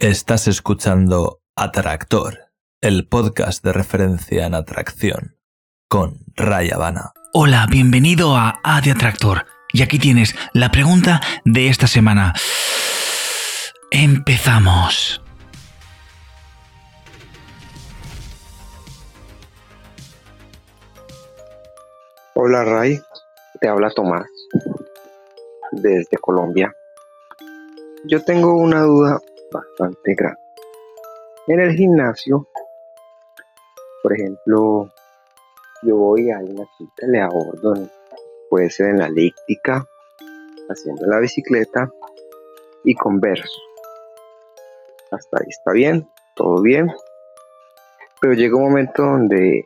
Estás escuchando Atractor, el podcast de referencia en atracción, con Ray Habana. Hola, bienvenido a A de Atractor. Y aquí tienes la pregunta de esta semana. Empezamos. Hola Ray, te habla Tomás desde Colombia. Yo tengo una duda bastante grande. En el gimnasio, por ejemplo, yo voy a una chica, le abordo, puede ser en la elíptica, haciendo la bicicleta y converso. Hasta ahí está bien, todo bien. Pero llega un momento donde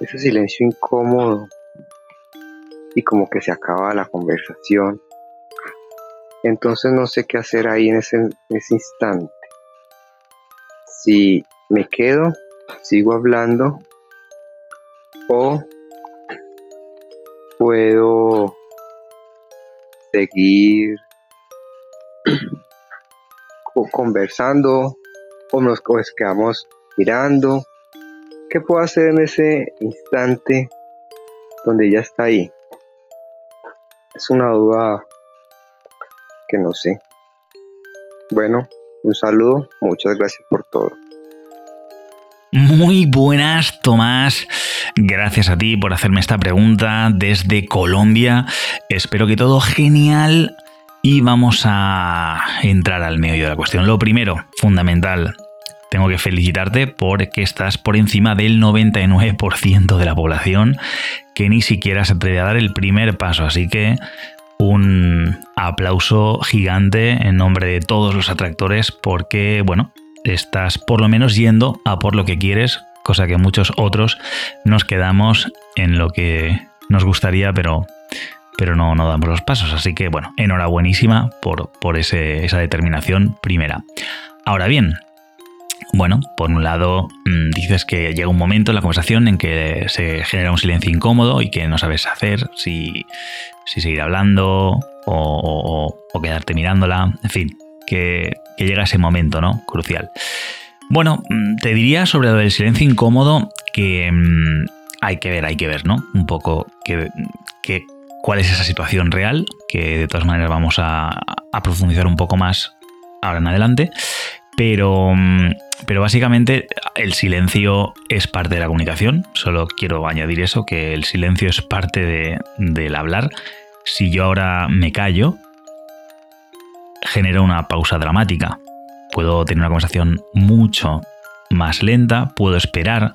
ese silencio incómodo y como que se acaba la conversación. Entonces no sé qué hacer ahí en ese, instante. Si me quedo, sigo hablando o puedo seguir conversando o nos quedamos mirando. ¿Qué puedo hacer en ese instante donde ya está ahí? Es una duda no sé. Bueno, un saludo, muchas gracias por todo. Muy buenas, Tomás. Gracias a ti por hacerme esta pregunta desde Colombia. Espero que todo genial. Y vamos a entrar al medio de la cuestión. Lo primero, fundamental, tengo que felicitarte porque estás por encima del 99% de la población que ni siquiera se atreve a dar el primer paso. Así que un aplauso gigante en nombre de todos los atractores porque, bueno, estás por lo menos yendo a por lo que quieres, cosa que muchos otros nos quedamos en lo que nos gustaría, pero, pero no, no damos los pasos. Así que, bueno, enhorabuenísima por, por esa determinación primera. Ahora bien, bueno, por un lado mm, dices que llega un momento en la conversación en que se genera un silencio incómodo y que no sabes hacer, si, seguir hablando o, quedarte mirándola, en fin, que, llega ese momento, ¿no? Crucial. Bueno, mm, te diría sobre del silencio incómodo que mm, hay que ver, hay que ver, ¿no? Un poco que, cuál es esa situación real, que de todas maneras vamos a profundizar un poco más ahora en adelante. Pero, mm, pero básicamente el silencio es parte de la comunicación. Solo quiero añadir eso, que el silencio es parte del hablar. Si yo ahora me callo, genera una pausa dramática. Puedo tener una conversación mucho más lenta, puedo esperar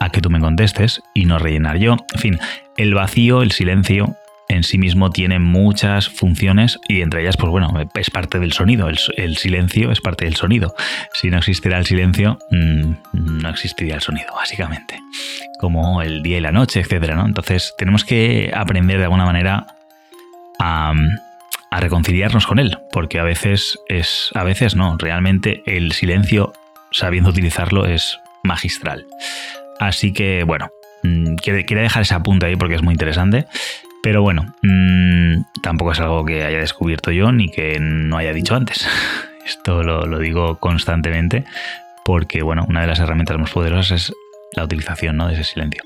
a que tú me contestes y no rellenar yo. En fin, el vacío, el silencio, en sí mismo tiene muchas funciones y entre ellas, pues bueno, es parte del sonido. El, silencio es parte del sonido. Si no existiera el silencio, mm, no existiría el sonido, básicamente. Como el día y la noche, etcétera, ¿no? Entonces tenemos que aprender de alguna manera a, reconciliarnos con él, porque a veces es, a veces no, realmente el silencio, sabiendo utilizarlo, es magistral. Así que, bueno, mm, quería dejar ese apunte ahí porque es muy interesante. Pero bueno, mmm, tampoco es algo que haya descubierto yo ni que no haya dicho antes. Esto lo, lo, digo constantemente porque, bueno, una de las herramientas más poderosas es la utilización ¿no? de ese silencio.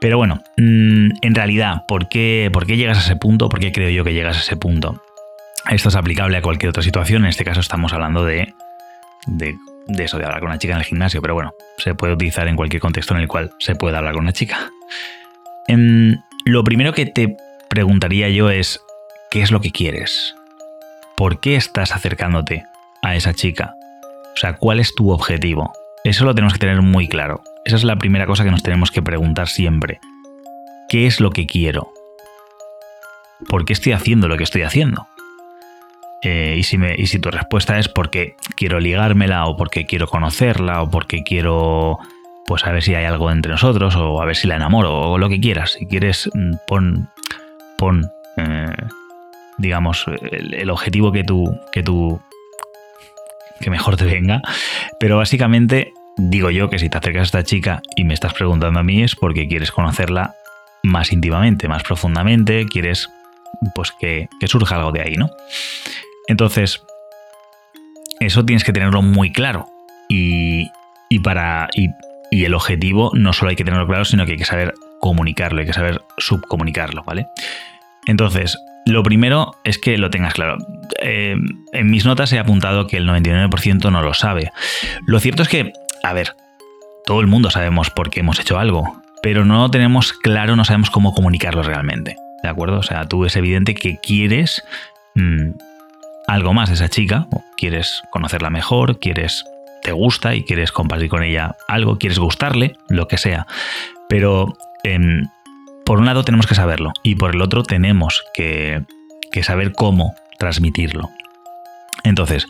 Pero bueno, mmm, en realidad, ¿por qué, ¿por qué llegas a ese punto? ¿Por qué creo yo que llegas a ese punto? Esto es aplicable a cualquier otra situación. En este caso estamos hablando de, de, de eso, de hablar con una chica en el gimnasio. Pero bueno, se puede utilizar en cualquier contexto en el cual se pueda hablar con una chica. En, lo primero que te preguntaría yo es, ¿qué es lo que quieres? ¿Por qué estás acercándote a esa chica? O sea, ¿cuál es tu objetivo? Eso lo tenemos que tener muy claro. Esa es la primera cosa que nos tenemos que preguntar siempre. ¿Qué es lo que quiero? ¿Por qué estoy haciendo lo que estoy haciendo? Eh, y, si y si tu respuesta es porque quiero ligármela o porque quiero conocerla o porque quiero pues a ver si hay algo entre nosotros o a ver si la enamoro o lo que quieras. Si quieres, mm, pon, pon eh, digamos, el, objetivo que tú, que tú, que mejor te venga. Pero básicamente digo yo que si te acercas a esta chica y me estás preguntando a mí es porque quieres conocerla más íntimamente, más profundamente, quieres pues que, que surja algo de ahí, ¿no? Entonces, eso tienes que tenerlo muy claro. Y, para. Y, y, el objetivo no solo hay que tenerlo claro, sino que hay que saber comunicarlo, hay que saber subcomunicarlo, ¿vale? Entonces, lo primero es que lo tengas claro. Eh, en mis notas he apuntado que el 99% no lo sabe. Lo cierto es que, a ver, todo el mundo sabemos por qué hemos hecho algo, pero no tenemos claro, no sabemos cómo comunicarlo realmente. ¿De acuerdo? O sea, tú es evidente que quieres mm, algo más de esa chica, quieres conocerla mejor, quieres, te gusta y quieres compartir con ella algo, quieres gustarle, lo que sea. Pero em, por un lado tenemos que saberlo y por el otro tenemos que, saber cómo transmitirlo. Entonces,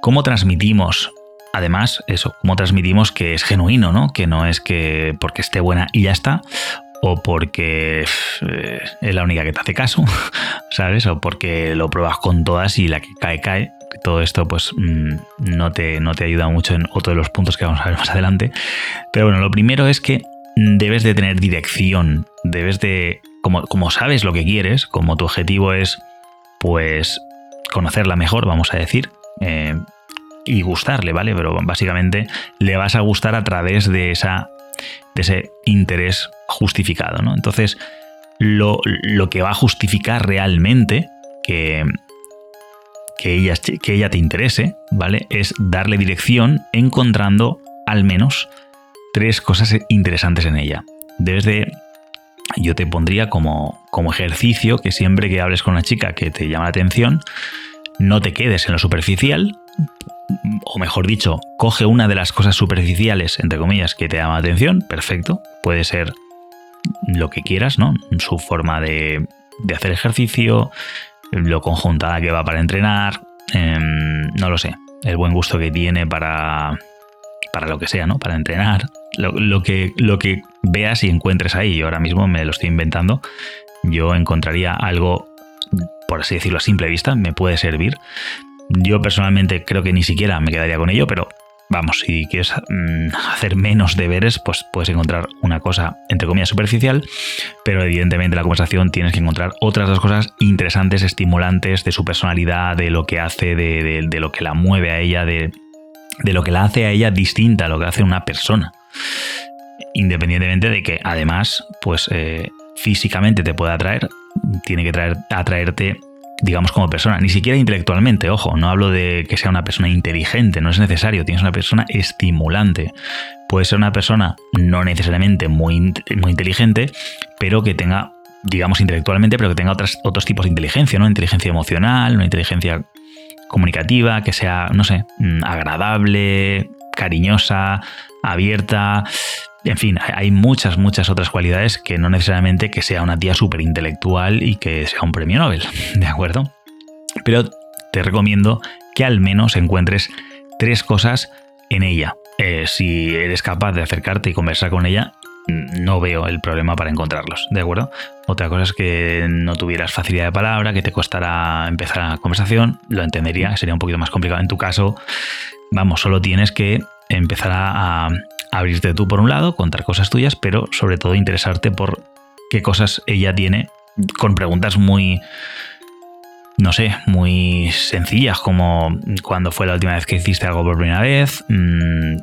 ¿cómo transmitimos además, eso, cómo transmitimos que es genuino, ¿no? Que no es que porque esté buena y ya está, o porque eh, es la única que te hace caso, ¿sabes? O porque lo pruebas con todas y la que cae, cae. Todo esto, pues, mm, no, te, no te ayuda mucho en otro de los puntos que vamos a ver más adelante. Pero bueno, lo primero es que debes de tener dirección, debes de, como, como sabes lo que quieres, como tu objetivo es, pues, conocerla mejor, vamos a decir, eh, y gustarle, ¿vale? Pero básicamente le vas a gustar a través de, esa, de ese interés justificado, ¿no? Entonces, lo, lo que va a justificar realmente que, que, ella, que ella te interese, ¿vale? Es darle dirección encontrando al menos tres cosas interesantes en ella. Debes de yo te pondría como, como ejercicio que siempre que hables con una chica que te llama la atención, no te quedes en lo superficial, o mejor dicho, coge una de las cosas superficiales, entre comillas, que te llama la atención, perfecto, puede ser lo que quieras, ¿no? Su forma de, de hacer ejercicio, lo conjuntada que va para entrenar, em, no lo sé, el buen gusto que tiene para, para lo que sea, ¿no? Para entrenar, lo, que, lo que veas y encuentres ahí. Yo ahora mismo me lo estoy inventando. Yo encontraría algo, por así decirlo, a simple vista, me puede servir. Yo personalmente creo que ni siquiera me quedaría con ello, pero vamos, si quieres mm, hacer menos deberes, pues puedes encontrar una cosa, entre comillas, superficial, pero evidentemente en la conversación tienes que encontrar otras dos cosas interesantes, estimulantes de su personalidad, de lo que hace, de, lo que la mueve a ella, de, lo que la hace a ella distinta a lo que hace una persona. Independientemente de que además, pues eh, físicamente te pueda atraer, tiene que traer, atraerte digamos, como persona, ni siquiera intelectualmente, ojo, no hablo de que sea una persona inteligente, no es necesario, tienes una persona estimulante. Puede ser una persona no necesariamente muy, muy inteligente, pero que tenga, digamos, intelectualmente, pero que tenga otras, otros tipos de inteligencia, ¿no? Inteligencia emocional, una inteligencia comunicativa, que sea, no sé, mm, agradable, cariñosa, abierta, en fin, hay muchas, muchas otras cualidades que no necesariamente que sea una tía súper intelectual y que sea un premio Nobel, ¿de acuerdo? Pero te recomiendo que al menos encuentres tres cosas en ella. Eh, si eres capaz de acercarte y conversar con ella, no veo el problema para encontrarlos, ¿de acuerdo? Otra cosa es que no tuvieras facilidad de palabra, que te costara empezar la conversación, lo entendería, sería un poquito más complicado en tu caso. Vamos, solo tienes que empezar a, abrirte tú por un lado, contar cosas tuyas, pero sobre todo interesarte por qué cosas ella tiene con preguntas muy, no sé, muy sencillas, como cuándo fue la última vez que hiciste algo por primera vez, mm,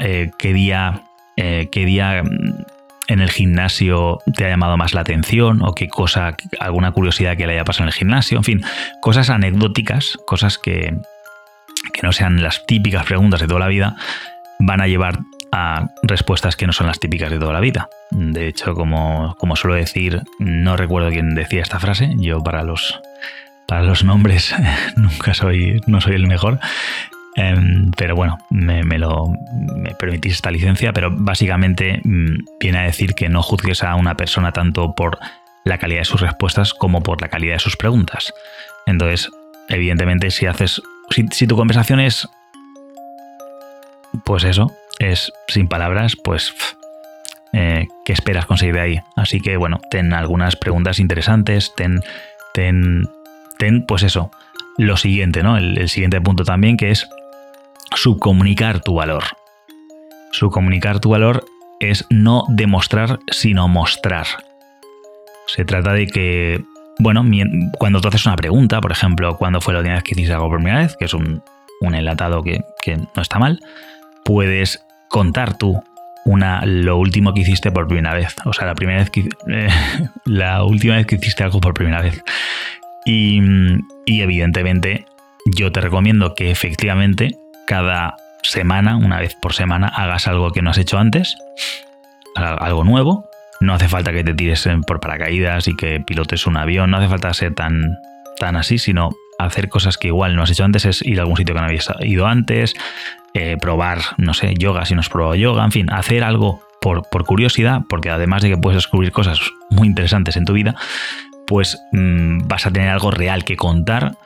eh, qué día, eh, qué día mm, en el gimnasio te ha llamado más la atención o qué cosa, alguna curiosidad que le haya pasado en el gimnasio, en fin, cosas anecdóticas, cosas que, que no sean las típicas preguntas de toda la vida, van a llevar a respuestas que no son las típicas de toda la vida. De hecho, como, como suelo decir, no recuerdo quién decía esta frase, yo para los, para los nombres nunca soy, no soy el mejor. Em, pero bueno, me, lo me permitís esta licencia, pero básicamente mm, viene a decir que no juzgues a una persona tanto por la calidad de sus respuestas como por la calidad de sus preguntas. Entonces, evidentemente, si haces. Si tu conversación es. Pues eso, es sin palabras, pues eh, ¿qué esperas conseguir de ahí? Así que bueno, ten algunas preguntas interesantes, ten, ten, ten pues eso, lo siguiente, ¿no? El, siguiente punto también que es subcomunicar tu valor. Subcomunicar tu valor es no demostrar, sino mostrar. Se trata de que, bueno, cuando tú haces una pregunta, por ejemplo, ¿cuándo fue la última vez que hiciste algo por primera vez? Que es un, un enlatado que, que no está mal, puedes contar tú una, lo último que hiciste por primera vez. O sea, la primera vez que la última vez que hiciste algo por primera vez. Y, evidentemente, yo te recomiendo que efectivamente cada semana, una vez por semana, hagas algo que no has hecho antes, algo nuevo. No hace falta que te tires por paracaídas y que pilotes un avión, no hace falta ser tan, tan así, sino hacer cosas que igual no has hecho antes, es ir a algún sitio que no habías ido antes, eh, probar, no sé, yoga si no has probado yoga, en fin, hacer algo por, por, curiosidad, porque además de que puedes descubrir cosas muy interesantes en tu vida, pues mmm, vas a tener algo real que contar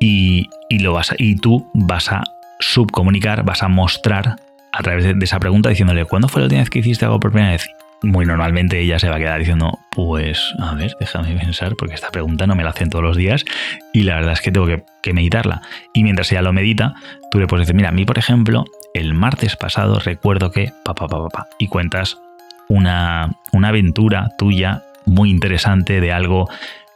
y, y, lo vas a, y tú vas a subcomunicar, vas a mostrar a través de, de esa pregunta diciéndole, ¿cuándo fue la última vez que hiciste algo por primera vez? Muy normalmente ella se va a quedar diciendo, pues a ver, déjame pensar, porque esta pregunta no me la hacen todos los días y la verdad es que tengo que, meditarla. Y mientras ella lo medita, tú le puedes decir, mira, a mí por ejemplo, el martes pasado recuerdo que, papá, papá, papá, y cuentas una, una aventura tuya muy interesante de algo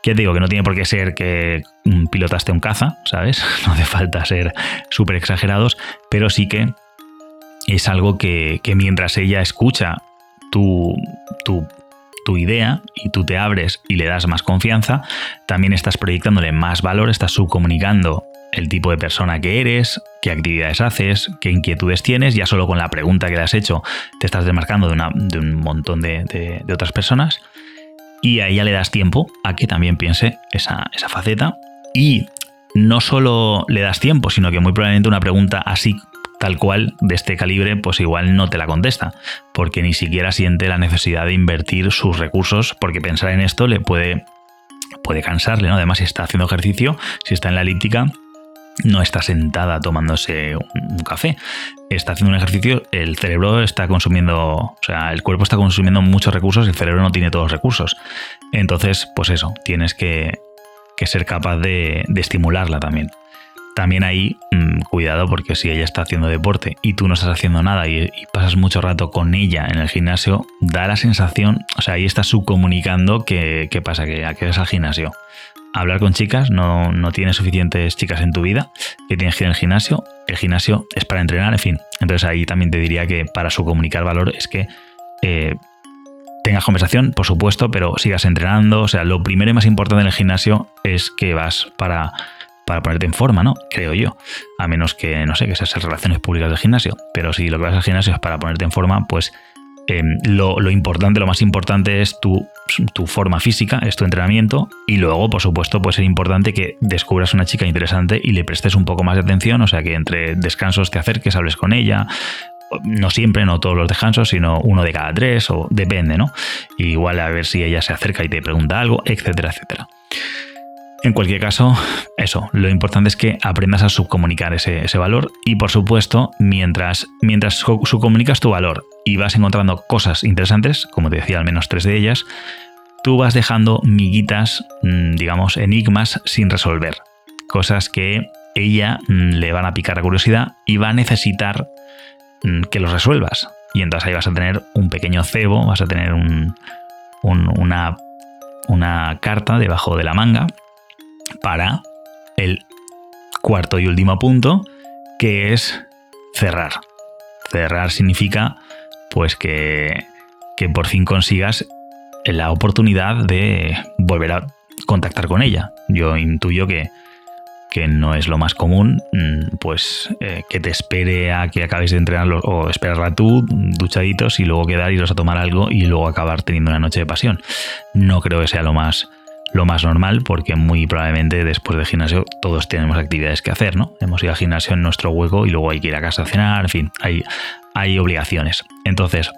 que te digo que no tiene por qué ser que pilotaste un caza, ¿sabes? No hace falta ser súper exagerados, pero sí que es algo que, que mientras ella escucha tu, tu, idea y tú te abres y le das más confianza, también estás proyectándole más valor, estás subcomunicando el tipo de persona que eres, qué actividades haces, qué inquietudes tienes, ya solo con la pregunta que le has hecho te estás desmarcando de, una, de un montón de, de, de, otras personas y a ella le das tiempo a que también piense esa, esa faceta y no solo le das tiempo, sino que muy probablemente una pregunta así tal cual de este calibre, pues igual no te la contesta, porque ni siquiera siente la necesidad de invertir sus recursos, porque pensar en esto le puede, puede cansarle, ¿no? Además, si está haciendo ejercicio, si está en la elíptica, no está sentada tomándose un café, está haciendo un ejercicio, el cerebro está consumiendo, o sea, el cuerpo está consumiendo muchos recursos, el cerebro no tiene todos los recursos. Entonces, pues eso, tienes que, que ser capaz de, de estimularla también también ahí mmm, cuidado porque si ella está haciendo deporte y tú no estás haciendo nada y, pasas mucho rato con ella en el gimnasio, da la sensación, o sea, ahí estás subcomunicando que, qué pasa, que, que vas al gimnasio. Hablar con chicas, no, no tienes suficientes chicas en tu vida, que tienes que ir al gimnasio, el gimnasio es para entrenar, en fin. Entonces ahí también te diría que para subcomunicar valor es que eh, tengas conversación, por supuesto, pero sigas entrenando. O sea, lo primero y más importante en el gimnasio es que vas para para ponerte en forma, ¿no? Creo yo. A menos que, no sé, que seas relaciones públicas del gimnasio. Pero si lo que vas al gimnasio es para ponerte en forma, pues eh, lo, importante, lo más importante es tu, tu, forma física, es tu entrenamiento. Y luego, por supuesto, puede ser importante que descubras una chica interesante y le prestes un poco más de atención. O sea, que entre descansos te acerques, hables con ella. No siempre, no todos los descansos, sino uno de cada tres, o depende, ¿no? Igual a ver si ella se acerca y te pregunta algo, etcétera, etcétera. En cualquier caso, eso, lo importante es que aprendas a subcomunicar ese, valor y por supuesto, mientras, mientras subcomunicas tu valor y vas encontrando cosas interesantes, como te decía, al menos tres de ellas, tú vas dejando miguitas, mm, digamos, enigmas sin resolver. Cosas que ella mm, le van a picar la curiosidad y va a necesitar mm, que los resuelvas. Y entonces ahí vas a tener un pequeño cebo, vas a tener un, una, una carta debajo de la manga para el cuarto y último punto, que es cerrar. Cerrar significa pues que, que por fin consigas la oportunidad de volver a contactar con ella. Yo intuyo que, que no es lo más común, mm, pues eh, que te espere a que acabes de entrenarlo o esperarla tú, duchaditos, y luego quedar, iros a tomar algo y luego acabar teniendo una noche de pasión. No creo que sea lo más, lo más normal porque muy probablemente después del gimnasio todos tenemos actividades que hacer, ¿no? Hemos ido al gimnasio en nuestro hueco y luego hay que ir a casa a cenar, en fin, hay, hay obligaciones. Entonces,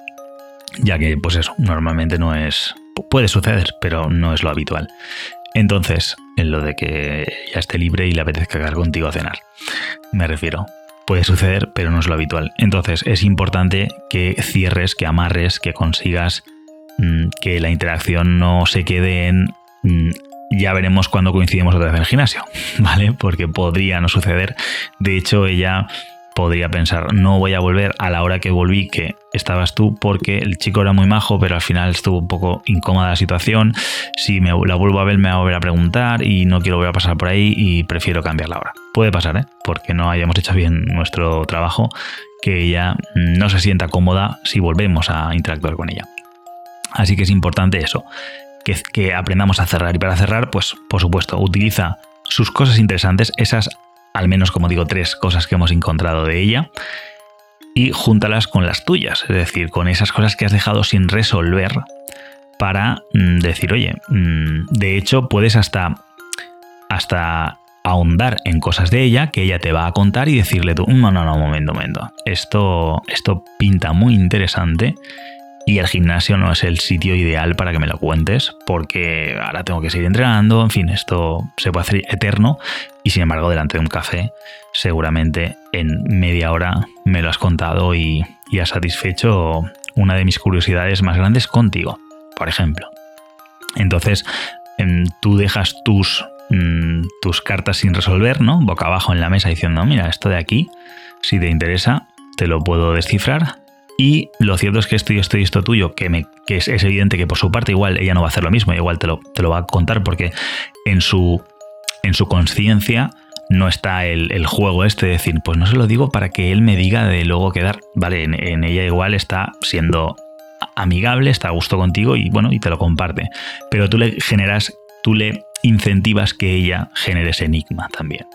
ya que pues eso, normalmente no es... Puede suceder, pero no es lo habitual. Entonces, en lo de que ya esté libre y le apetezca quedar contigo a cenar. Me refiero. Puede suceder, pero no es lo habitual. Entonces, es importante que cierres, que amarres, que consigas mmm, que la interacción no se quede en Mm, ya veremos cuando coincidimos otra vez en el gimnasio, ¿vale? Porque podría no suceder. De hecho, ella podría pensar, no voy a volver a la hora que volví, que estabas tú, porque el chico era muy majo, pero al final estuvo un poco incómoda la situación. Si me la vuelvo a ver, me va a volver a preguntar y no quiero volver a pasar por ahí y prefiero cambiar la hora. puede pasar, ¿eh? porque no hayamos hecho bien nuestro trabajo, que ella no se sienta cómoda si volvemos a interactuar con ella. Así que es importante eso, que, aprendamos a cerrar. Y para cerrar, pues por supuesto, utiliza sus cosas interesantes, esas al menos como digo, tres cosas que hemos encontrado de ella y júntalas con las tuyas, es decir, con esas cosas que has dejado sin resolver para mm, decir, oye, mm, de hecho puedes hasta, hasta ahondar en cosas de ella que ella te va a contar y decirle tú, no, no, no, momento, momento, esto, esto pinta muy interesante y el gimnasio no es el sitio ideal para que me lo cuentes porque ahora tengo que seguir entrenando, en fin, esto se puede hacer eterno y sin embargo delante de un café seguramente en media hora me lo has contado y, has satisfecho una de mis curiosidades más grandes contigo, por ejemplo. Entonces, em, tú dejas tus, mm, tus cartas sin resolver, ¿no? Boca abajo en la mesa diciendo, mira, esto de aquí, si te interesa, te lo puedo descifrar y lo cierto es que esto y esto y esto tuyo, que, que es, evidente que por su parte igual ella no va a hacer lo mismo, igual te lo, te lo va a contar porque en su, en su conciencia no está el, juego este de decir, pues no se lo digo para que él me diga de luego quedar. Vale, en, en, ella igual está siendo amigable, está a gusto contigo y bueno, y te lo comparte. Pero tú le generas, tú le incentivas que ella genere ese enigma también.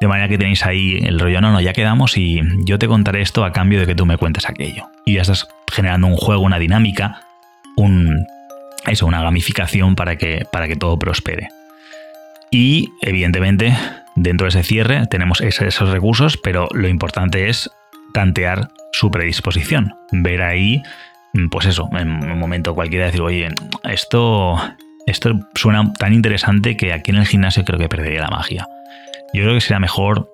De manera que tenéis ahí el rollo, no, no, ya quedamos y yo te contaré esto a cambio de que tú me cuentes aquello. Y ya estás generando un juego, una dinámica, un, eso, una gamificación para que, para que todo prospere. Y evidentemente, dentro de ese cierre tenemos esos recursos, pero lo importante es tantear su predisposición. Ver ahí, pues eso, en un momento cualquiera decir, oye, esto esto suena tan interesante que aquí en el gimnasio creo que perdería la magia. Yo creo que sería mejor,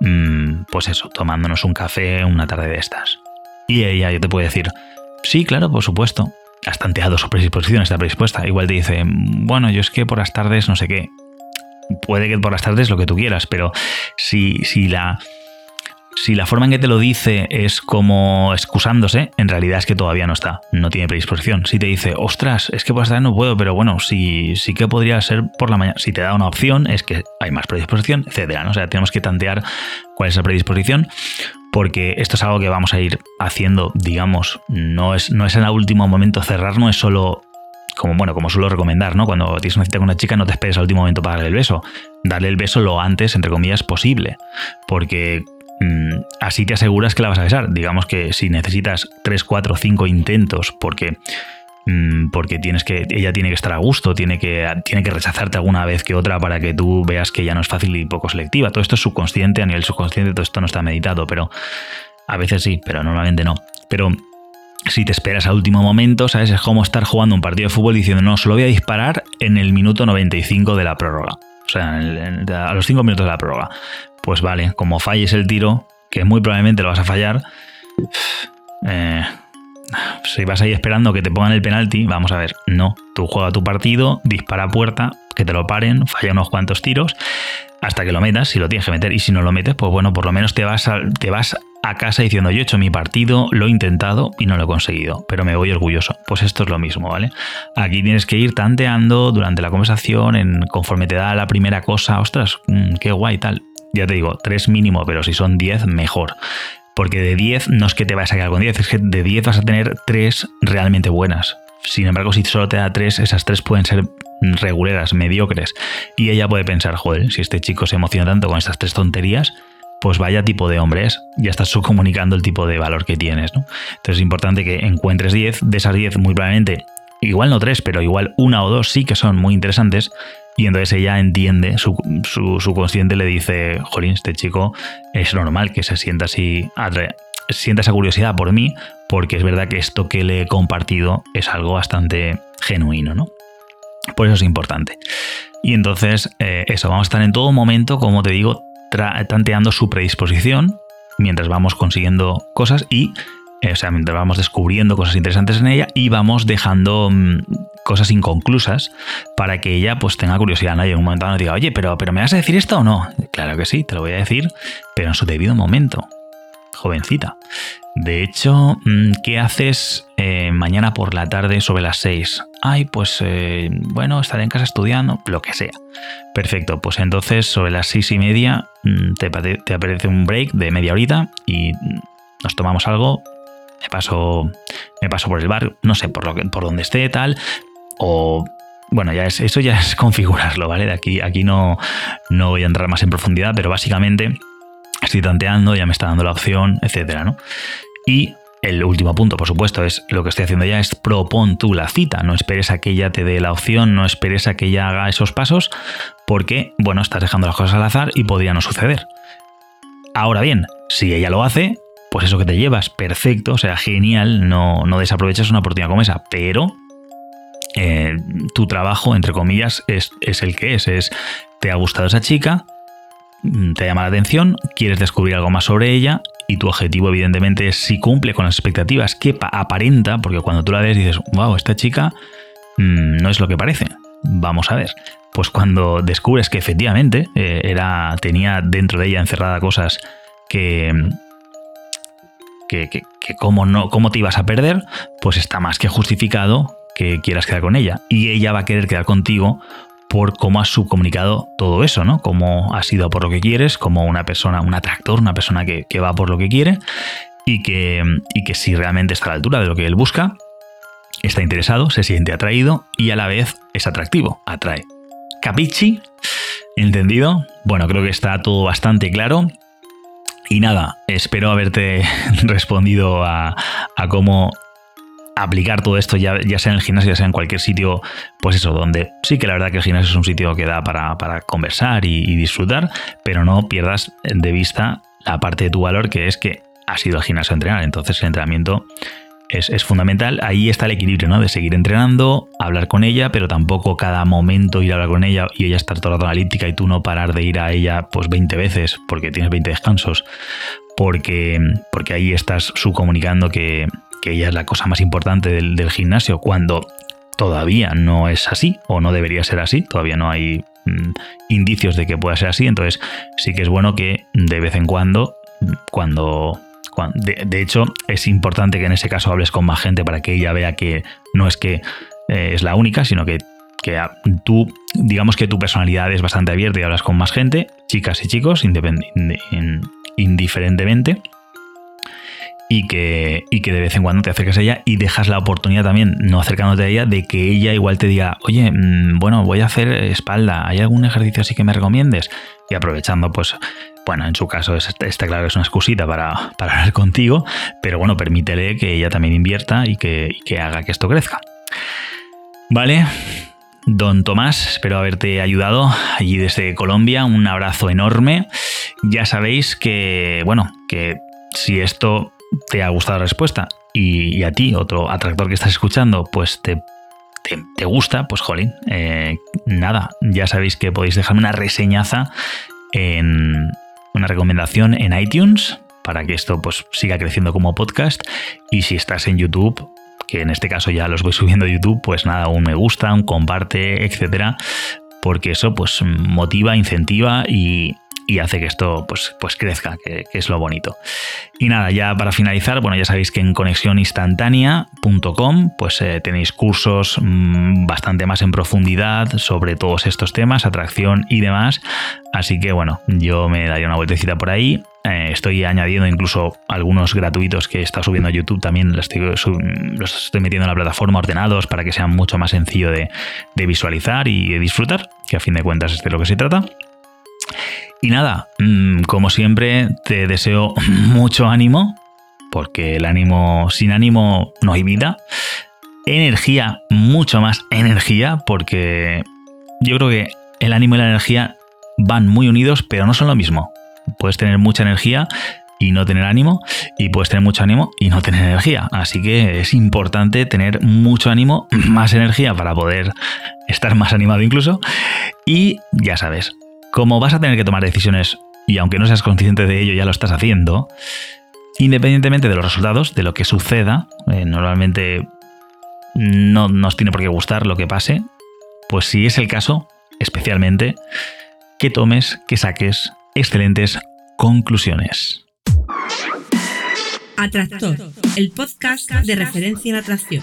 mm, pues eso, tomándonos un café una tarde de estas. Y ella, yo te puedo decir, sí, claro, por supuesto. Has tanteado su predisposición, está predispuesta. Igual te dice, bueno, yo es que por las tardes no sé qué. Puede que por las tardes lo que tú quieras, pero si, si la si la forma en que te lo dice es como excusándose, en realidad es que todavía no está, no tiene predisposición. Si te dice, ostras, es que por esta no puedo, pero bueno, sí, sí que podría ser por la mañana. Si te da una opción, es que hay más predisposición, etcétera. ¿no? O sea, tenemos que tantear cuál es la predisposición, porque esto es algo que vamos a ir haciendo, digamos, no es, no es en el último momento cerrar, no es solo como bueno, como suelo recomendar, ¿no? Cuando tienes una cita con una chica, no te esperes al último momento para darle el beso. Darle el beso lo antes, entre comillas, posible. Porque así te aseguras que la vas a besar. Digamos que si necesitas 3, 4, 5 intentos porque mm, porque tienes que ella tiene que estar a gusto, tiene que, tiene que rechazarte alguna vez que otra para que tú veas que ya no es fácil y poco selectiva. Todo esto es subconsciente, a nivel subconsciente todo esto no está meditado, pero a veces sí, pero normalmente no. Pero si te esperas al último momento, ¿sabes? Es como estar jugando un partido de fútbol diciendo, no, solo voy a disparar en el minuto 95 de la prórroga. O sea, a los 5 minutos de la prórroga pues vale, como falles el tiro, que muy probablemente lo vas a fallar, eh, si vas ahí esperando que te pongan el penalti, vamos a ver, no, tú juega tu partido, dispara puerta, que te lo paren, falla unos cuantos tiros, hasta que lo metas, si lo tienes que meter, y si no lo metes, pues bueno, por lo menos te vas a, te vas a casa diciendo, yo he hecho mi partido, lo he intentado y no lo he conseguido, pero me voy orgulloso. Pues esto es lo mismo, ¿vale? Aquí tienes que ir tanteando durante la conversación, en, conforme te da la primera cosa, ostras, mm, qué guay tal ya te digo, 3 mínimo, pero si son 10, mejor. Porque de 10 no es que te vayas a quedar con 10, es que de 10 vas a tener 3 realmente buenas. Sin embargo, si solo te da 3, esas 3 pueden ser reguleras, mediocres. Y ella puede pensar, joder, si este chico se emociona tanto con estas 3 tonterías, pues vaya tipo de hombre es. Ya estás subcomunicando el tipo de valor que tienes, ¿no? Entonces es importante que encuentres 10, de esas 10 muy probablemente, igual no 3, pero igual una o dos sí que son muy interesantes y entonces ella entiende, su, su, consciente le dice, jolín, este chico es normal que se sienta así, sienta esa curiosidad por mí, porque es verdad que esto que le he compartido es algo bastante genuino, ¿no? Por eso es importante. Y entonces, eh, eso, vamos a estar en todo momento, como te digo, tanteando su predisposición mientras vamos consiguiendo cosas y o sea, mientras vamos descubriendo cosas interesantes en ella y vamos dejando mm, cosas inconclusas para que ella pues tenga curiosidad. Y en un momento dado diga, oye, pero, pero ¿me vas a decir esto o no? Claro que sí, te lo voy a decir, pero en su debido momento. Jovencita. De hecho, mm, ¿qué haces eh, mañana por la tarde sobre las 6? Ay, pues eh, bueno, estaré en casa estudiando, lo que sea. Perfecto, pues entonces sobre las seis y media mm, te, te aparece un break de media horita y nos tomamos algo, me paso, me por el bar, no sé, por, lo que, por donde esté, tal, o bueno, ya es, eso ya es configurarlo, ¿vale? De aquí, aquí no, no voy a entrar más en profundidad, pero básicamente estoy tanteando, ya me está dando la opción, etcétera, ¿no? Y el último punto, por supuesto, es lo que estoy haciendo ya, es propon tú la cita. No esperes a que ella te dé la opción, no esperes a que ella haga esos pasos, porque, bueno, estás dejando las cosas al azar y podría no suceder. Ahora bien, si ella lo hace, pues eso que te llevas, perfecto, o sea, genial, no, no desaprovechas una oportunidad como esa, pero eh, tu trabajo, entre comillas, es, el que es, es, te ha gustado esa chica, mm, te llama la atención, quieres descubrir algo más sobre ella y tu objetivo evidentemente es si cumple con las expectativas que aparenta, porque cuando tú la ves dices, wow, esta chica mmm, no es lo que parece. Vamos a ver. Pues cuando descubres que efectivamente eh, era, tenía dentro de ella encerrada cosas que, que, que, que cómo, no, cómo te ibas a perder, pues está más que justificado que quieras quedar con ella. Y ella va a querer quedar contigo por cómo has subcomunicado todo eso, ¿no? Cómo has ido por lo que quieres, como una persona, un atractor, una persona que, va por lo que quiere y que, y que si realmente está a la altura de lo que él busca, está interesado, se siente atraído y a la vez es atractivo, atrae. ¿Capichi? ¿Entendido? Bueno, creo que está todo bastante claro. Y nada, espero haberte respondido a, cómo aplicar todo esto, ya, sea en el gimnasio, ya sea en cualquier sitio, pues eso, donde sí que la verdad que el gimnasio es un sitio que da para, conversar y, disfrutar, pero no pierdas de vista la parte de tu valor que es que has ido al gimnasio a entrenar. Entonces el entrenamiento es, fundamental. Ahí está el equilibrio, ¿no? De seguir entrenando, hablar con ella, pero tampoco cada momento ir a hablar con ella y ella estar todo el rato analítica y tú no parar de ir a ella pues 20 veces porque tienes 20 descansos. Porque, porque ahí estás subcomunicando que, que ella es la cosa más importante del, gimnasio, cuando todavía no es así o no debería ser así, todavía no hay mm, indicios de que pueda ser así, entonces sí que es bueno que de vez en cuando, cuando... de, hecho, es importante que en ese caso hables con más gente para que ella vea que no es que eh, es la única, sino que, que tú, digamos que tu personalidad es bastante abierta y hablas con más gente, chicas y chicos, indiferentemente y que, y que de vez en cuando te acerques a ella y dejas la oportunidad también, no acercándote a ella, de que ella igual te diga, oye, mm, bueno, voy a hacer espalda, ¿hay algún ejercicio así que me recomiendes? Y aprovechando, pues, bueno, en su caso está claro que es una excusita para, hablar contigo, pero bueno, permítele que ella también invierta y que, y que haga que esto crezca. Vale, Don Tomás, espero haberte ayudado allí desde Colombia. Un abrazo enorme. Ya sabéis que, bueno, que si esto te ha gustado la respuesta y, a ti, otro atractor que estás escuchando, pues te, te, gusta, pues jolín, eh, nada, ya sabéis que podéis dejarme una reseñaza en una recomendación en iTunes para que esto pues siga creciendo como podcast. Y si estás en YouTube que en este caso ya los voy subiendo a YouTube, pues nada, un me gusta, un comparte, etcétera, porque eso pues motiva, incentiva y, y hace que esto pues, pues crezca, que, es lo bonito. Y nada, ya para finalizar, bueno, ya sabéis que en conexióninstantánea.com pues eh, tenéis cursos mm, bastante más en profundidad sobre todos estos temas, atracción y demás. Así que bueno, yo me daría una vueltecita por ahí. Eh, estoy añadiendo incluso algunos gratuitos que está subiendo a YouTube, también los estoy, los estoy metiendo en la plataforma ordenados para que sea mucho más sencillo de, de visualizar y de disfrutar, que a fin de cuentas es de lo que se trata. Y nada, mm, como siempre, te deseo mucho ánimo, porque el ánimo, sin ánimo no hay vida. Energía, mucho más energía, porque yo creo que el ánimo y la energía van muy unidos, pero no son lo mismo. Puedes tener mucha energía y no tener ánimo, y puedes tener mucho ánimo y no tener energía. Así que es importante tener mucho ánimo, más energía para poder estar más animado incluso. Y ya sabes, como vas a tener que tomar decisiones y aunque no seas consciente de ello ya lo estás haciendo, independientemente de los resultados, de lo que suceda, eh, normalmente no nos tiene por qué gustar lo que pase, pues si es el caso, especialmente, que tomes, que saques excelentes conclusiones. Atractor, el podcast de referencia en atracción.